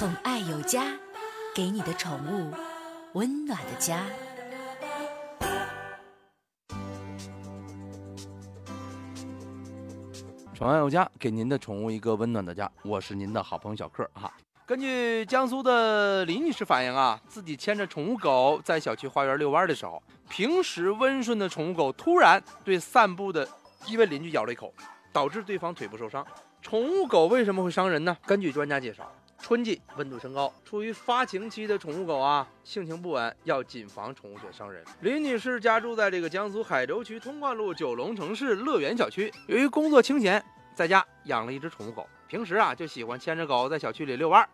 宠爱有家，给你的宠物温暖的家。宠爱有家，给您的宠物一个温暖的家。我是您的好朋友小克哈。根据江苏的李女士反映啊，自己牵着宠物狗在小区花园遛弯的时候，平时温顺的宠物狗突然对散步的一位邻居咬了一口，导致对方腿部受伤。宠物狗为什么会伤人呢？根据专家介绍，春季温度升高，处于发情期的宠物狗啊，性情不稳，要谨防宠物犬伤人。李女士家住在这个江苏海州区通贯路九龙城市乐园小区，由于工作清闲，在家养了一只宠物狗，平时啊就喜欢牵着狗在小区里遛弯。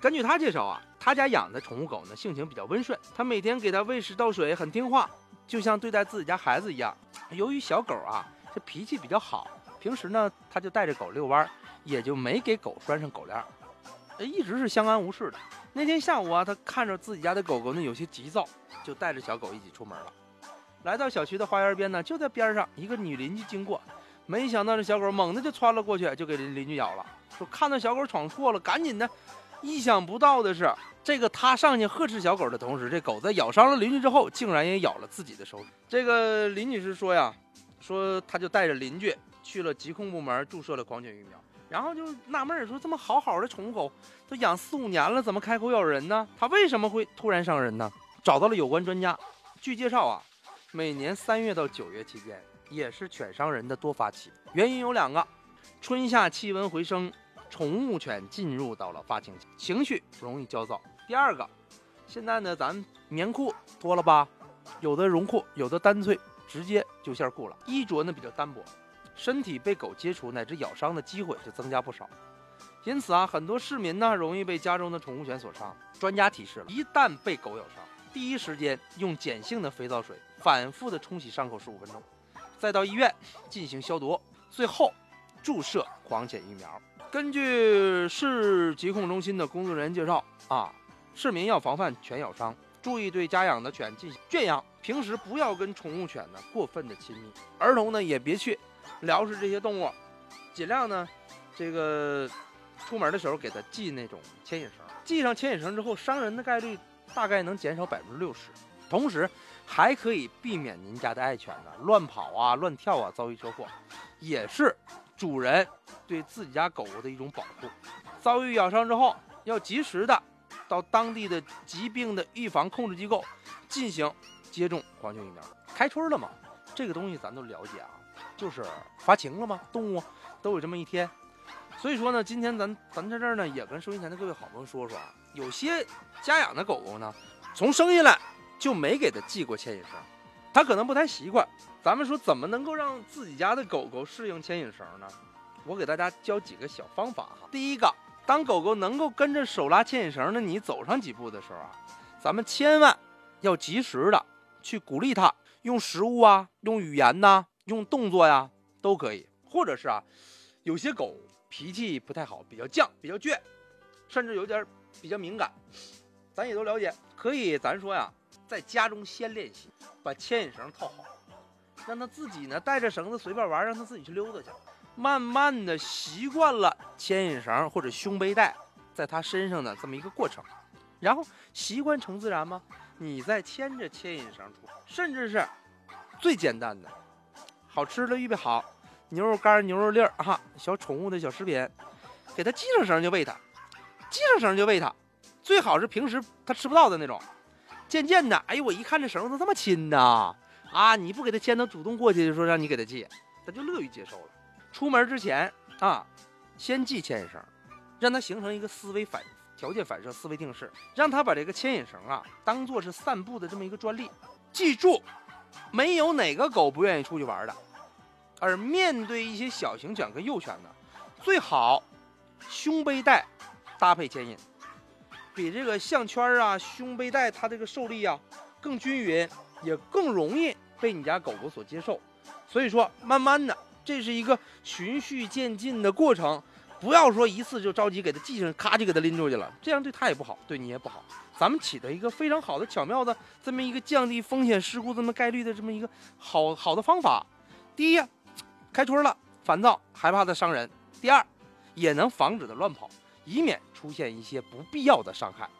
根据她介绍啊，她家养的宠物狗呢，性情比较温顺，她每天给它喂食倒水，很听话，就像对待自己家孩子一样。由于小狗啊，这脾气比较好。平时呢，他就带着狗遛弯，也就没给狗拴上狗链，一直是相安无事的。那天下午啊，他看着自己家的狗狗呢有些急躁，就带着小狗一起出门了。来到小区的花园边呢，就在边上一个女邻居经过，没想到这小狗猛地就窜了过去，就给邻邻居咬了。说看到小狗闯祸了，赶紧的。意想不到的是，这个他上去呵斥小狗的同时，这狗在咬伤了邻居之后，竟然也咬了自己的手指。这个林女士说呀，说她就带着邻居。去了疾控部门注射了狂犬疫苗，然后就纳闷儿说：这么好好的宠物狗都养四五年了，怎么开口咬人呢？它为什么会突然伤人呢？找到了有关专家，据介绍啊，每年三月到九月期间也是犬伤人的多发期，原因有两个：春夏气温回升，宠物犬进入到了发情期，情绪容易焦躁；第二个，现在呢咱棉裤多了吧，有的绒裤，有的单脆，直接就线裤了，衣着呢比较单薄。身体被狗接触乃至咬伤的机会就增加不少，因此啊，很多市民呢容易被家中的宠物犬所伤。专家提示了，一旦被狗咬伤，第一时间用碱性的肥皂水反复的冲洗伤口十五分钟，再到医院进行消毒，最后注射狂犬疫苗。根据市疾控中心的工作人员介绍啊，市民要防范犬咬伤，注意对家养的犬进行圈养，平时不要跟宠物犬呢过分的亲密，儿童呢也别去。撩食这些动物，尽量呢，这个出门的时候给它系那种牵引绳，系上牵引绳之后，伤人的概率大概能减少百分之六十，同时还可以避免您家的爱犬呢乱跑啊、乱跳啊，遭遇车祸，也是主人对自己家狗狗的一种保护。遭遇咬伤之后，要及时的到当地的疾病的预防控制机构进行接种狂犬疫苗。开春了嘛，这个东西咱都了解啊。就是发情了吗？动物都有这么一天，所以说呢，今天咱咱在这儿呢，也跟收音前的各位好朋友说说啊，有些家养的狗狗呢，从生下来就没给它系过牵引绳，它可能不太习惯。咱们说怎么能够让自己家的狗狗适应牵引绳呢？我给大家教几个小方法哈。第一个，当狗狗能够跟着手拉牵引绳的你走上几步的时候啊，咱们千万要及时的去鼓励它，用食物啊，用语言呐。用动作呀都可以，或者是啊，有些狗脾气不太好，比较犟，比较倔，甚至有点比较敏感，咱也都了解。可以，咱说呀，在家中先练习，把牵引绳套好，让它自己呢带着绳子随便玩，让它自己去溜达去，慢慢的习惯了牵引绳或者胸背带在它身上的这么一个过程，然后习惯成自然吗？你再牵着牵引绳出，甚至是最简单的。好吃的预备好，牛肉干、牛肉粒儿哈，小宠物的小食品，给它系上绳就喂它，系上绳就喂它，最好是平时它吃不到的那种。渐渐的，哎呦，我一看这绳子这么轻呐，啊，你不给它牵，它主动过去就说让你给它系，它就乐于接受了。出门之前啊，先系牵引绳，让它形成一个思维反条件反射思维定式，让它把这个牵引绳啊当做是散步的这么一个专利，记住。没有哪个狗不愿意出去玩的，而面对一些小型犬跟幼犬呢，最好胸背带搭配牵引，比这个项圈啊、胸背带它这个受力啊更均匀，也更容易被你家狗狗所接受。所以说，慢慢的，这是一个循序渐进的过程。不要说一次就着急给它系上，咔就给它拎出去了，这样对它也不好，对你也不好。咱们起到一个非常好的、巧妙的这么一个降低风险事故这么概率的这么一个好好的方法。第一，开春了，烦躁害怕它伤人；第二，也能防止它乱跑，以免出现一些不必要的伤害。